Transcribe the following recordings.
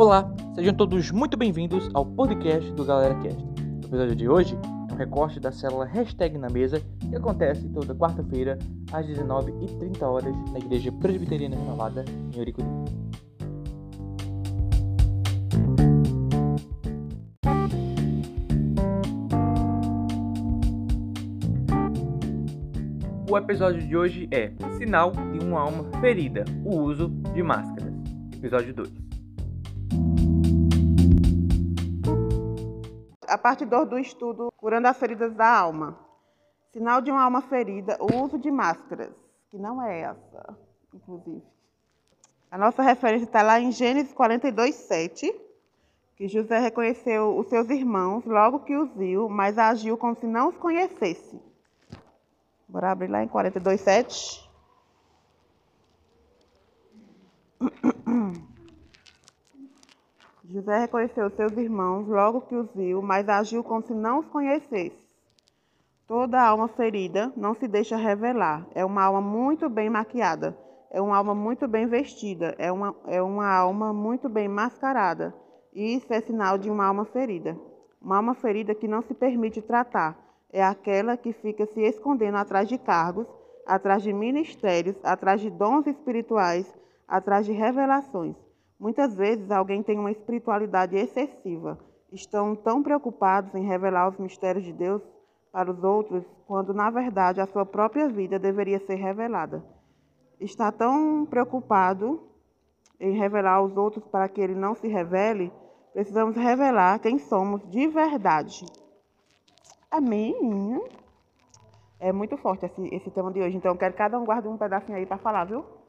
Olá, sejam todos muito bem-vindos ao podcast do Galera Cast. O episódio de hoje é um recorte da célula Hashtag na Mesa que acontece toda quarta-feira às 19h30 horas na Igreja Presbiteriana Renovada em Ouricuri. O episódio de hoje é Sinal de uma Alma Ferida, o uso de máscaras. Episódio 2. A parte 2 do estudo Curando as Feridas da Alma. Sinal de uma alma ferida, o uso de máscaras, que não é essa, inclusive. A nossa referência está lá em Gênesis 42, 7, que José reconheceu os seus irmãos logo que os viu, mas agiu como se não os conhecesse. Bora abrir lá em 42, 7. José reconheceu seus irmãos logo que os viu, mas agiu como se não os conhecesse. Toda alma ferida não se deixa revelar. É uma alma muito bem maquiada. É uma alma muito bem vestida. É uma, é uma alma muito bem mascarada. E isso é sinal de uma alma ferida. Uma alma ferida que não se permite tratar. É aquela que fica se escondendo atrás de cargos, atrás de ministérios, atrás de dons espirituais, atrás de revelações. Muitas vezes alguém tem uma espiritualidade excessiva, estão tão preocupados em revelar os mistérios de Deus para os outros, quando na verdade a sua própria vida deveria ser revelada. Está tão preocupado em revelar aos outros para que ele não se revele, precisamos revelar quem somos de verdade. Amém? É muito forte esse, esse tema de hoje, então quero que cada um guarde um pedacinho aí para falar, viu?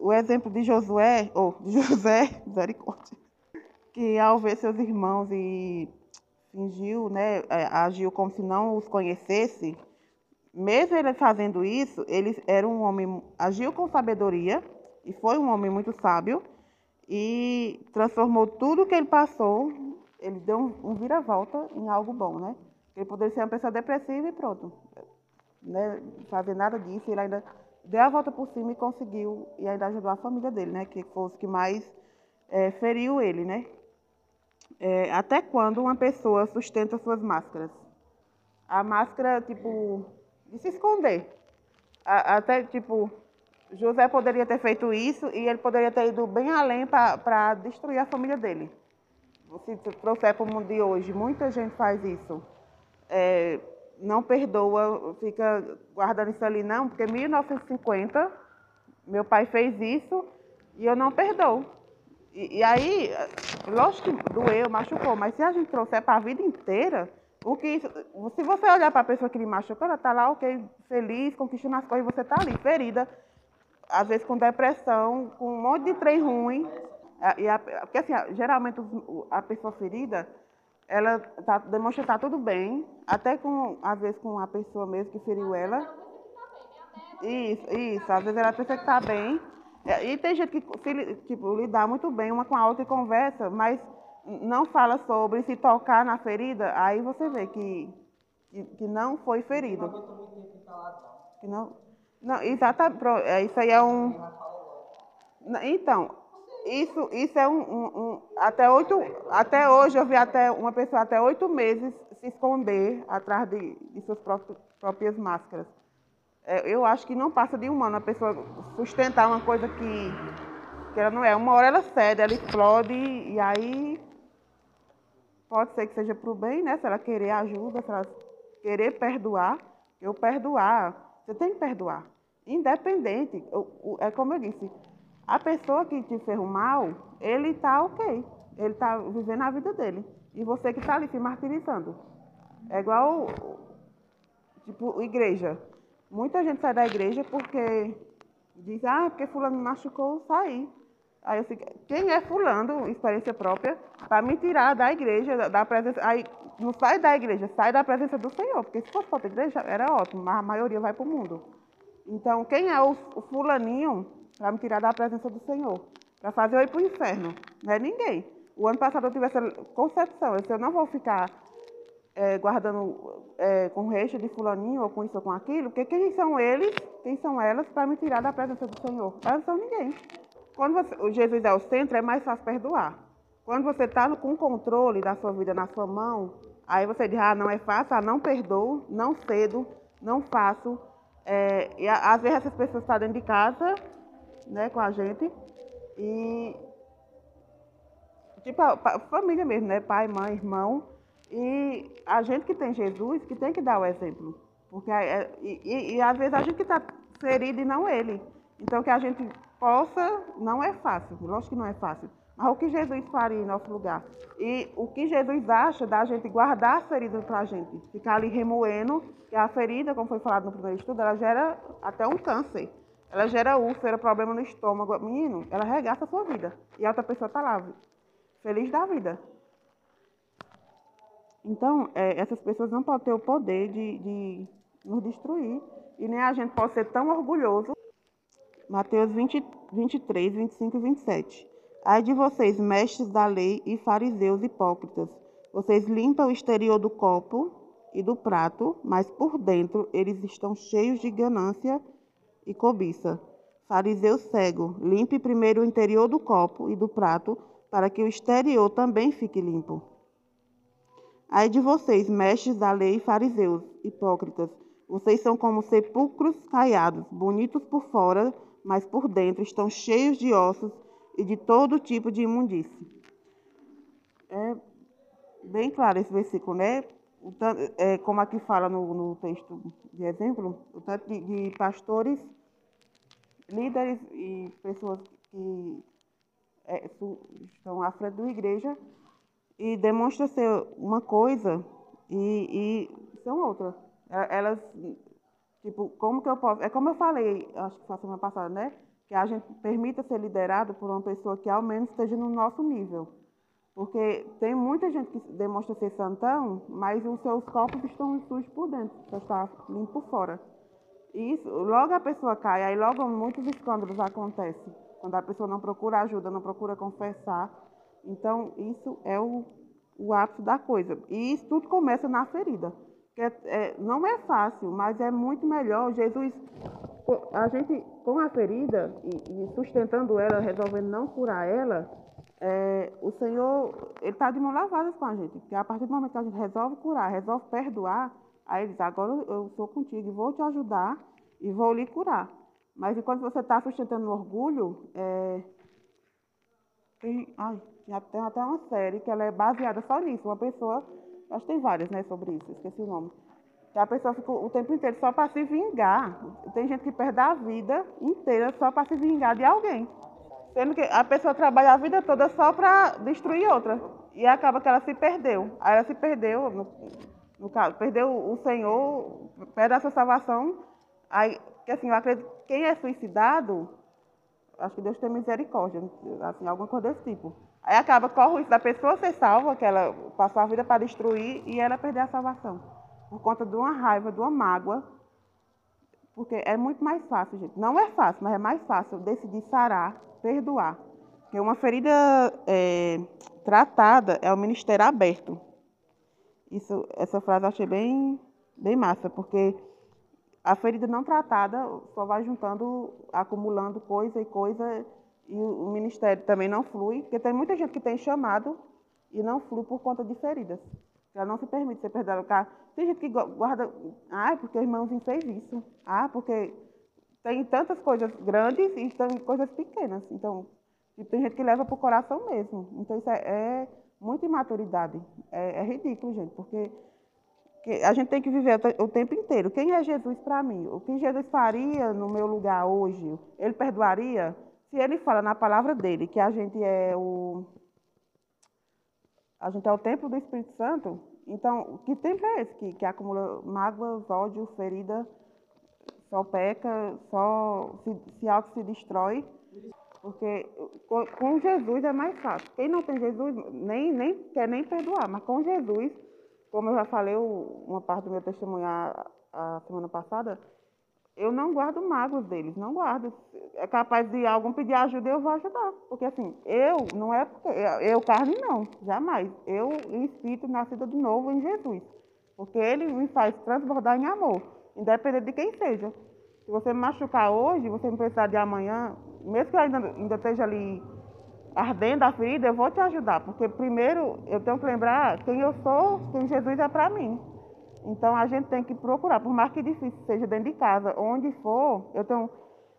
O exemplo de Josué, ou de José, misericórdia, que ao ver seus irmãos e fingiu, né, é, agiu como se não os conhecesse, mesmo ele fazendo isso, ele era um homem, agiu com sabedoria e foi um homem muito sábio e transformou tudo que ele passou, ele deu um, um vira-volta em algo bom, né? Ele poderia ser uma pessoa depressiva e pronto, né? Fazer nada disso, ele ainda deu a volta por cima e conseguiu, e ainda ajudou a família dele, né? Que foi os que mais é, feriu ele, né? É, até quando uma pessoa sustenta suas máscaras? A máscara, tipo, de se esconder. A, até, tipo, José poderia ter feito isso e ele poderia ter ido bem além para destruir a família dele. Se trouxer para o mundo de hoje, muita gente faz isso. É, não perdoa, fica guardando isso ali, não, porque 1950 meu pai fez isso e eu não perdoo. E, e aí, lógico que doeu, machucou, mas se a gente trouxer para a vida inteira, o que, se você olhar para a pessoa que lhe machucou, ela está lá, ok, feliz, conquistando as coisas, você está ali, ferida, às vezes com depressão, com um monte de trem ruim. E a, porque assim, geralmente a pessoa ferida, ela tá, demonstra estar tá tudo bem, até com, às vezes, com a pessoa mesmo que feriu ela. Isso, isso, às vezes ela pensa que está bem. É, e tem gente que se, tipo, lidar muito bem uma com a outra e conversa, mas não fala sobre se tocar na ferida, aí você vê que, que, que não foi ferido. Que não, não, exatamente, é, isso aí é um... Então, isso, isso é um, um, um, até oito, até hoje eu vi até uma pessoa até oito meses se esconder atrás de, de suas próprias, próprias máscaras. É, eu acho que não passa de um ano a pessoa sustentar uma coisa que, que ela não é. Uma hora ela cede, ela explode e aí pode ser que seja para o bem, né? Se ela querer ajuda, se ela querer perdoar, eu perdoar, você tem que perdoar. Independente, é como eu disse, a pessoa que te fez o mal, ele está ok. Ele está vivendo a vida dele. E você que está ali se martirizando. É igual, tipo, igreja. Muita gente sai da igreja porque diz, ah, porque fulano me machucou, saí. Aí eu quem é fulano, experiência própria, para me tirar da igreja, da presença. Aí não sai da igreja, sai da presença do Senhor. Porque se fosse para outra igreja, era ótimo, mas a maioria vai para o mundo. Então, quem é o, o fulaninho para me tirar da presença do Senhor, para fazer eu ir para o inferno. Não é ninguém. O ano passado eu tive essa concepção, eu, disse, eu não vou ficar é, guardando é, com resto de fulaninho ou com isso ou com aquilo, porque quem são eles, quem são elas para me tirar da presença do Senhor? Elas não são ninguém. Quando você, Jesus é o centro, é mais fácil perdoar. Quando você está com o controle da sua vida na sua mão, aí você diz, ah, não é fácil, ah, não perdoo, não cedo, não faço. É, e às vezes essas pessoas estão dentro de casa, né, com a gente, e tipo, a, família mesmo, né? Pai, mãe, irmão. E a gente que tem Jesus, que tem que dar o exemplo. Porque é, e, e, e às vezes a gente que está ferido e não ele. Então que a gente possa, não é fácil, lógico que não é fácil. Mas o que Jesus faria em nosso lugar? E o que Jesus acha da gente guardar a ferida para a gente? Ficar ali remoendo, que a ferida, como foi falado no primeiro estudo, ela gera até um câncer. Ela gera úlcera, problema no estômago. Menino, ela regaça a sua vida. E a outra pessoa está lá, feliz da vida. Então, é, essas pessoas não podem ter o poder de, de nos destruir. E nem a gente pode ser tão orgulhoso. Mateus 20, 23, 25 e 27. Ai de vocês, mestres da lei e fariseus hipócritas, vocês limpam o exterior do copo e do prato, mas por dentro eles estão cheios de ganância e cobiça. Fariseu cego, limpe primeiro o interior do copo e do prato, para que o exterior também fique limpo. Ai de vocês, mestres da lei fariseus, hipócritas, vocês são como sepulcros caiados, bonitos por fora, mas por dentro estão cheios de ossos e de todo tipo de imundície. É bem claro esse versículo, né? É, como aqui fala no, no texto de exemplo, o tanto de, de, pastores, líderes e pessoas que é, estão à frente da igreja e demonstram ser uma coisa e, e são outra. É, elas, tipo, como que eu posso... É como eu falei, acho que foi semana passada, né? que a gente permita ser liderado por uma pessoa que ao menos esteja no nosso nível. Porque tem muita gente que demonstra ser santão, mas os seus corpos estão sujos por dentro, só está limpo por fora. E isso, logo a pessoa cai, aí logo muitos escândalos acontecem. Quando a pessoa não procura ajuda, não procura confessar. Então, isso é o, o ápice da coisa. E isso tudo começa na ferida. Que é, é, não é fácil, mas é muito melhor. Jesus a gente, com a ferida e, e sustentando ela, resolvendo não curar ela, é, o Senhor, Ele está de mão lavadas com a gente. Porque a partir do momento que a gente resolve curar, resolve perdoar, aí Ele diz, agora eu sou contigo e vou te ajudar e vou lhe curar. Mas enquanto você está sustentando o orgulho, é, tem, ai, tem até uma série que ela é baseada só nisso. Uma pessoa, acho que tem várias né, sobre isso, esqueci o nome que a pessoa fica o tempo inteiro só para se vingar. Tem gente que perde a vida inteira só para se vingar de alguém. Sendo que a pessoa trabalha a vida toda só para destruir outra. E acaba que ela se perdeu. Aí ela se perdeu, no, no caso, perdeu o Senhor, perde a sua salvação. Aí, que assim, eu acredito que quem é suicidado, acho que Deus tem misericórdia, assim, alguma coisa desse tipo. Aí acaba, corre o risco da pessoa ser salva, que ela passou a vida para destruir e ela perder a salvação por conta de uma raiva, de uma mágoa, porque é muito mais fácil, gente. Não é fácil, mas é mais fácil decidir sarar, perdoar. Porque uma ferida é, tratada é o ministério aberto. Isso, essa frase eu achei bem, bem massa, porque a ferida não tratada só vai juntando, acumulando coisa e coisa, e o ministério também não flui, porque tem muita gente que tem chamado e não flui por conta de feridas. Ela não se permite ser perdoada. Tem gente que guarda, ah, porque o irmãozinho fez isso. Ah, porque tem tantas coisas grandes e tem coisas pequenas. Então, tem gente que leva para o coração mesmo. Então, isso é, é muita imaturidade. É, é, ridículo, gente, porque a gente tem que viver o tempo inteiro. Quem é Jesus para mim? O que Jesus faria no meu lugar hoje? Ele perdoaria? Se ele fala na palavra dele que a gente é o a gente é o templo do Espírito Santo, então, que templo é esse que, que acumula mágoas, ódio, ferida, só peca, só se, se auto se destrói? Porque com, Jesus é mais fácil. Quem não tem Jesus nem, nem quer nem perdoar, mas com Jesus, como eu já falei uma parte do meu testemunho a, a semana passada, eu não guardo mágoas deles, não guardo. É capaz de algum pedir ajuda, eu vou ajudar. Porque assim, eu, não é porque, eu carne não, jamais. Eu espírito nascido de novo em Jesus. Porque ele me faz transbordar em amor, independente de quem seja. Se você me machucar hoje, você me precisar de amanhã, mesmo que eu ainda, ainda esteja ali ardendo a ferida, eu vou te ajudar, porque primeiro eu tenho que lembrar quem eu sou, quem Jesus é para mim. Então a gente tem que procurar, por mais que difícil seja dentro de casa, onde for, eu tenho.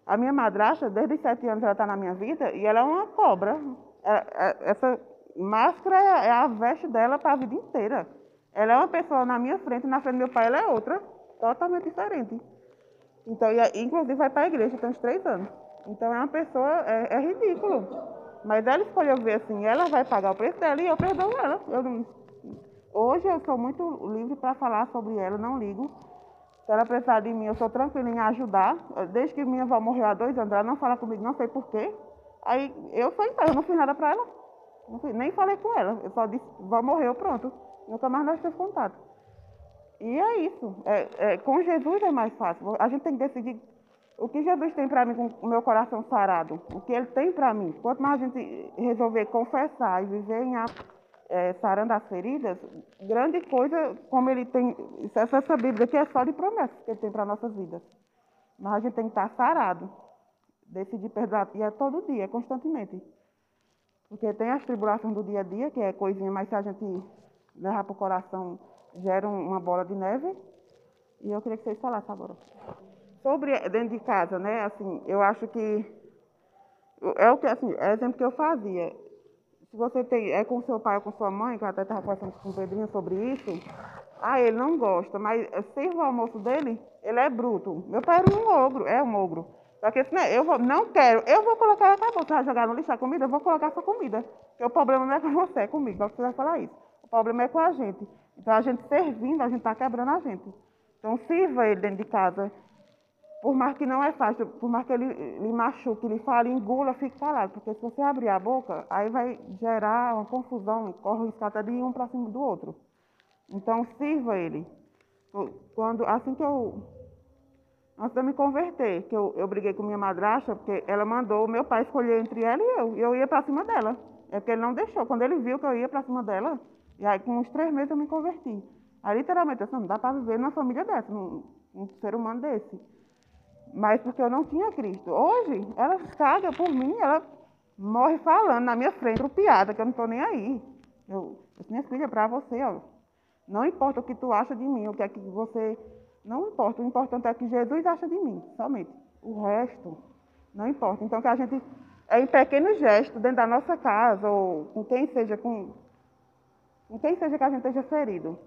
A minha madrasta, desde os sete anos, ela está na minha vida e ela é uma cobra. É, é, essa máscara é, é a veste dela para a vida inteira. Ela é uma pessoa na minha frente, na frente do meu pai ela é outra, totalmente diferente. Então, inclusive vai para a igreja, tem uns três anos. Então é uma pessoa, é, é ridículo. Mas ela escolheu ver assim, ela vai pagar o preço dela e eu perdoo ela. Eu não, hoje eu sou muito livre para falar sobre ela, não ligo. Se ela precisar de mim, eu sou tranquila em ajudar. Desde que minha avó morreu há dois anos, ela não fala comigo, não sei porquê. Aí eu sou então, eu não fiz nada para ela. Nem falei com ela. Eu só disse, vó morreu, pronto. Nunca mais nós temos contato. E é isso. É, é, com Jesus é mais fácil. A gente tem que decidir o que Jesus tem para mim com o meu coração sarado, o que Ele tem para mim. Quanto mais a gente resolver confessar e viver em é, sarando as feridas, grande coisa como Ele tem. Essa, Bíblia aqui é só de promessas que Ele tem para nossas vidas. Mas a gente tem que estar sarado, decidir perdoar, e é todo dia, é constantemente. Porque tem as tribulações do dia a dia, que é coisinha, mas se a gente levar para o coração, gera uma bola de neve. E eu queria que vocês falassem agora. Sobre dentro de casa, né? Assim, eu acho que é o que assim, é o exemplo que eu fazia. Se você tem, é com seu pai ou com sua mãe, que eu até estava conversando com o Pedrinho sobre isso, ah, ele não gosta, mas sirva o almoço dele, ele é bruto. Meu pai era um ogro, é um ogro. Porque se né, eu vou, não quero, eu vou colocar, acabou, você vai jogar no lixo a comida, eu vou colocar sua comida. Porque o problema não é com você, é comigo, você vai falar isso. O problema é com a gente. Então a gente servindo, a gente está quebrando a gente. Então sirva ele dentro de casa. Por mais que não é fácil, por mais que ele lhe machuque, ele fale, engula, fique calado. Porque se você abrir a boca, aí vai gerar uma confusão, corre o risco de um para cima do outro. Então, sirva ele. Quando, assim que eu. Antes de eu me converter, que eu, eu briguei com minha madrasta, porque ela mandou meu pai escolher entre ela e eu. E eu ia para cima dela. É porque ele não deixou. Quando ele viu que eu ia para cima dela, e aí com uns três meses eu me converti. Aí literalmente, assim, não dá para viver numa família dessa, num, num ser humano desse mas porque eu não tinha Cristo. Hoje, ela caga por mim, ela morre falando na minha frente, piada, que eu não estou nem aí. Eu, minha filha, para você, ó, não importa o que tu acha de mim, o que é que você. Não importa, o importante é que Jesus acha de mim, somente. O resto, não importa. Então, que a gente, é em pequenos gestos, dentro da nossa casa, ou com quem seja, com, com quem seja que a gente esteja ferido,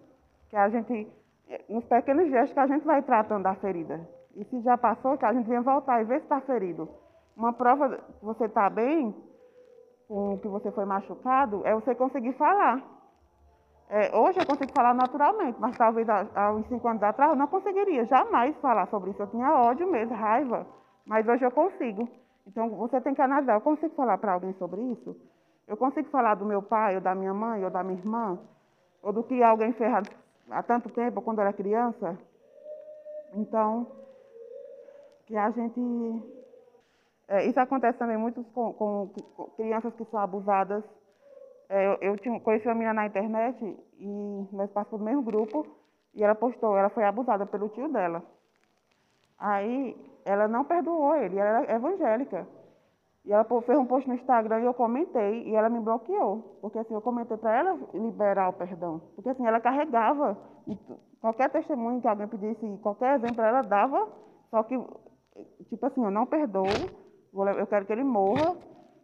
que a gente, nos pequenos gestos que a gente vai tratando da ferida. E se já passou, que a gente venha voltar e ver se está ferido. Uma prova que você está bem, com que você foi machucado, é você conseguir falar. É, hoje eu consigo falar naturalmente, mas talvez há, uns cinco anos atrás eu não conseguiria jamais falar sobre isso. Eu tinha ódio mesmo, raiva, mas hoje eu consigo. Então você tem que analisar, eu consigo falar para alguém sobre isso? Eu consigo falar do meu pai, ou da minha mãe, ou da minha irmã, ou do que alguém fez há tanto tempo, quando era criança? Então, que a gente. É, isso acontece também muito com, com, com, crianças que são abusadas. É, eu, eu tinha, conheci uma menina na internet e nós passamos do mesmo grupo e ela postou, ela foi abusada pelo tio dela. Aí ela não perdoou ele, ela era evangélica. E ela fez um post no Instagram e eu comentei e ela me bloqueou. Porque assim, eu comentei para ela liberar o perdão. Porque assim, ela carregava. qualquer testemunho que alguém pedisse, qualquer exemplo, ela dava. Só que tipo assim, eu não perdoo, eu quero que ele morra.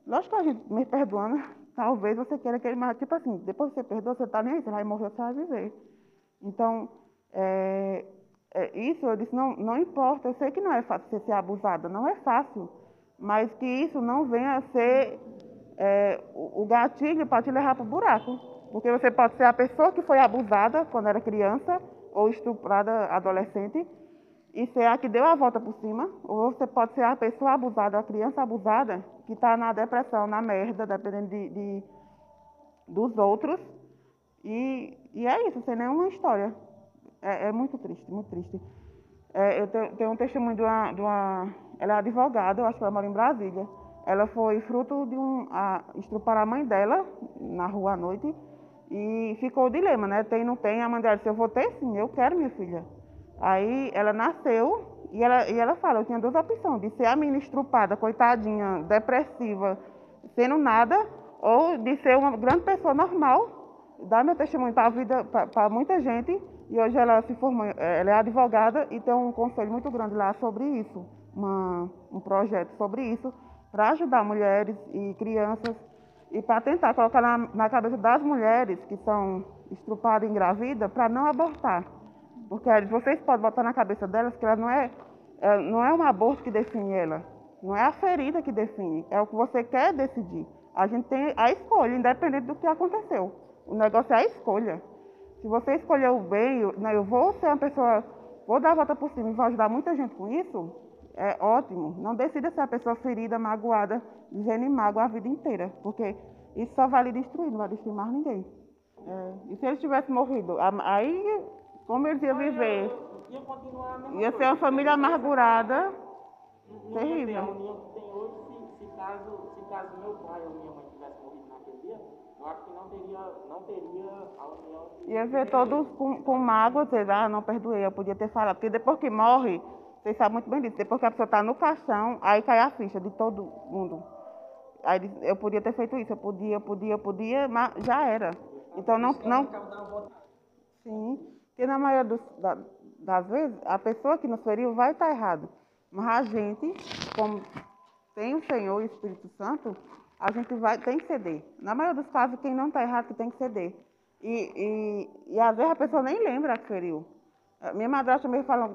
Lógico que a gente me perdoando, talvez você queira que ele morra. Tipo assim, depois que você perdoa, você está nem aí, você vai morrer, você vai viver. Então, é, é, isso eu disse, não, não importa, eu sei que não é fácil você ser abusada, não é fácil, mas que isso não venha a ser é, o, o gatilho para te levar para o buraco. Porque você pode ser a pessoa que foi abusada quando era criança ou estuprada adolescente, e ser a que deu a volta por cima, ou você pode ser a pessoa abusada, a criança abusada, que está na depressão, na merda, dependendo de, de, dos outros. E, e é isso, sem nenhuma história. É, é muito triste, muito triste. É, eu tenho, tenho, um testemunho de uma, de uma, Ela é advogada, eu acho que ela mora em Brasília. Ela foi fruto de um. A, estrupar a mãe dela na rua à noite. E ficou o dilema, né? Tem, não tem. A mãe dela disse: Eu vou ter sim, eu quero minha filha. Aí ela nasceu e ela, e ela fala, eu tinha duas opções, de ser a menina estrupada, coitadinha, depressiva, sendo nada, ou de ser uma grande pessoa normal, dar meu testemunho para a vida, para muita gente. E hoje ela se formou, ela é advogada e tem um conselho muito grande lá sobre isso, uma, um projeto sobre isso, para ajudar mulheres e crianças e para tentar colocar na, na, cabeça das mulheres que são estrupadas e engravidas para não abortar. Porque vocês podem botar na cabeça delas que ela não é, é, não é um aborto que define ela, não é a ferida que define, é o que você quer decidir. A gente tem a escolha, independente do que aconteceu. O negócio é a escolha. Se você escolher o bem, eu, né, eu vou ser uma pessoa, vou dar a volta por cima e vou ajudar muita gente com isso, é ótimo. Não decida ser a pessoa ferida, magoada, dizendo mágoa a vida inteira, porque isso só vai lhe destruir, não vai destruir mais ninguém. É, e se ele tivesse morrido, aí como ele ia viver? Ia, continuar ia ser uma família amargurada, não terrível. a união que tem hoje, se, se, caso, se caso meu pai ou minha mãe tivesse morrido naquele dia, eu acho que não teria, não teria a união. Ia ver todos com, com mágoa, dizer, ah, não perdoei, eu podia ter falado. Porque depois que morre, vocês sabem muito bem disso. Depois que a pessoa está no caixão, aí cai a ficha de todo mundo. Aí eu podia ter feito isso, eu podia, eu podia, eu podia, mas já era. Então não. não... Sim, porque na maioria dos, da, das vezes a pessoa que nos feriu vai estar errado. Mas a gente, como tem o Senhor e o Espírito Santo, a gente vai, tem que ceder. Na maioria dos casos, quem não está errado que tem que ceder. E, e, e às vezes a pessoa nem lembra que feriu. Minha madrasta me fala,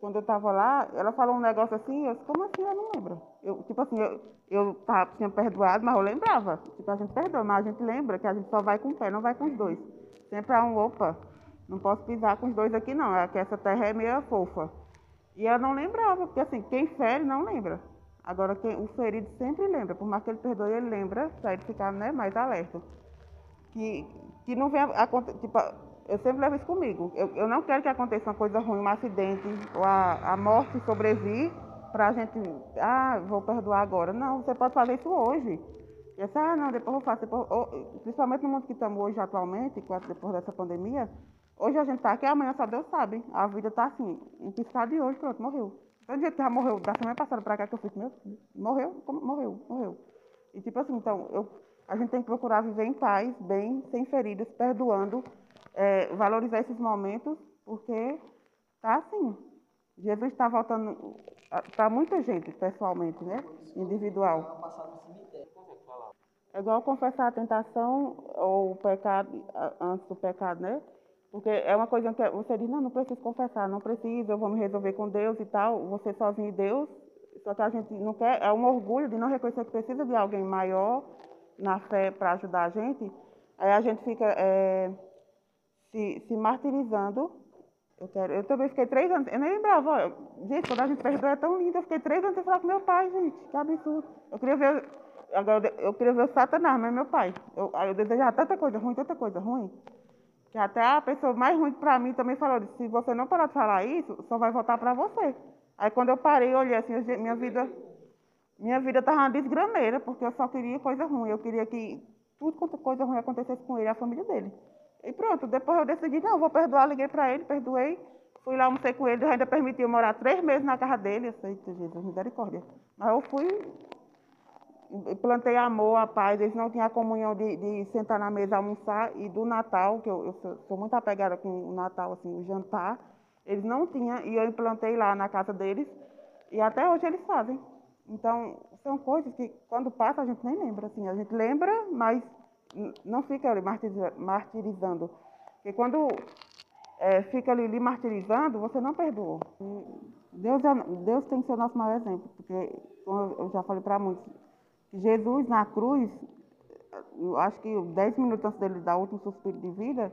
quando eu estava lá, ela falou um negócio assim, eu disse, como assim? Eu não lembro. Eu, tipo assim, eu, eu tava, tinha perdoado, mas eu lembrava. Tipo, a gente perdoa, mas a gente lembra que a gente só vai com o pé, não vai com os dois. Sempre há um, opa, não posso pisar com os dois aqui não, é que essa terra é meio fofa. E ela não lembrava, porque assim, quem fere não lembra. Agora, quem, o ferido sempre lembra, por mais que ele perdoe, ele lembra, para ele ficar né, mais alerta. Que, que não venha acontecer, tipo, eu sempre levo isso comigo. Eu, eu não quero que aconteça uma coisa ruim, um acidente, ou a, a morte sobrevir para a gente, ah, vou perdoar agora. Não, você pode fazer isso hoje. E assim, ah, não, depois eu faço. Depois, ou, principalmente no mundo que estamos hoje atualmente, depois dessa pandemia, hoje a gente está aqui, amanhã só Deus sabe. A vida está assim, em piscar de hoje, pronto, morreu. Tem gente que já morreu da semana passada para cá que eu fiz, meu, morreu, morreu, morreu. E tipo assim, então, eu, a gente tem que procurar viver em paz, bem, sem feridas, perdoando, é, valorizar esses momentos, porque tá assim. Jesus está voltando para muita gente, pessoalmente, né? Individual. É igual confessar a tentação ou o pecado antes do pecado, né? Porque é uma coisa que você diz, não, não preciso confessar, não preciso, eu vou me resolver com Deus e tal, você sozinho e Deus. Só que a gente não quer, é um orgulho de não reconhecer que precisa de alguém maior na fé para ajudar a gente. Aí a gente fica é, se, se martirizando. Eu, quero, eu também fiquei três anos, eu nem lembrava, gente, quando a gente perdoa é tão lindo, eu fiquei três anos sem falar com meu pai, gente, que absurdo. Eu queria ver, agora eu queria ver o Satanás, mas meu pai. Eu, eu desejava tanta coisa ruim, tanta coisa ruim, que até a pessoa mais ruim para mim também falou, se você não parar de falar isso, só vai voltar para você. Aí quando eu parei, eu olhei assim, minha vida, minha vida estava uma desgrameira, porque eu só queria coisa ruim, eu queria que tudo quanto coisa ruim acontecesse com ele e a família dele. E pronto, depois eu decidi, não, vou perdoar, liguei para ele, perdoei. Fui lá, almocei com ele, ainda permitiu morar três meses na casa dele. Eu sei, Jesus, misericórdia. Mas eu fui, plantei amor, a paz. Eles não tinham a comunhão de, de sentar na mesa, almoçar. E do Natal, que eu, eu sou, sou, muito apegada com o Natal, assim, o jantar, eles não tinham. E eu implantei lá na casa deles. E até hoje eles fazem. Então, são coisas que quando passa a gente nem lembra. Assim, a gente lembra, mas não fica ali martirizando. Porque quando é, fica ali martirizando, você não perdoa. Deus, é, Deus tem que ser o nosso maior exemplo, porque, como eu já falei para muitos, Jesus na cruz, acho que 10 minutos antes dele dar o último suspiro de vida,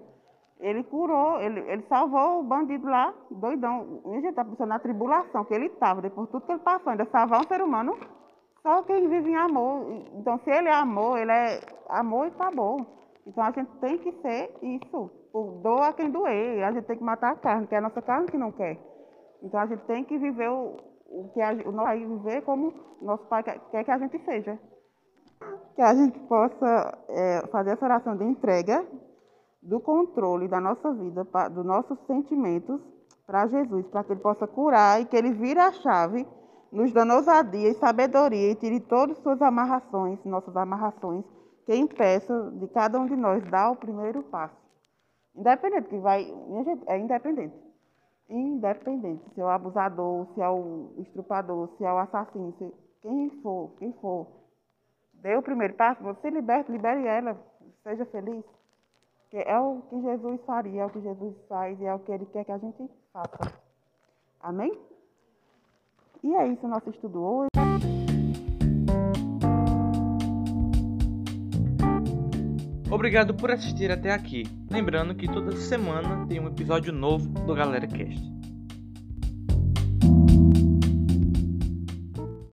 ele curou, ele, ele salvou o bandido lá, doidão. A gente está pensando na tribulação que ele estava, depois de tudo que ele passou, ainda salvar um ser humano só quem vive em amor. Então, se ele é amor, ele é amor e acabou. Então, a gente tem que ser isso. Doa quem doer. A gente tem que matar a carne, que é a nossa carne que não quer. Então, a gente tem que viver o, o que a, o nosso pai viver como nosso pai quer, que a gente seja. Que a gente possa é, fazer essa oração de entrega do controle da nossa vida, pra, dos nossos sentimentos para Jesus, para que Ele possa curar e que Ele vire a chave nos dando ousadia e sabedoria e tire todas suas amarrações, nossas amarrações, que impeçam de cada um de nós dar o primeiro passo. Independente que vai, é independente. Independente, se é o abusador, se é o estrupador, se é o assassino, se, quem for, quem for, dê o primeiro passo, você liberte, libere ela, seja feliz. Que é o que Jesus faria, é o que Jesus faz e é o que Ele quer que a gente faça. Amém? E é isso o nosso estudo hoje. Obrigado por assistir até aqui. Lembrando que toda semana tem um episódio novo do Galera Cast.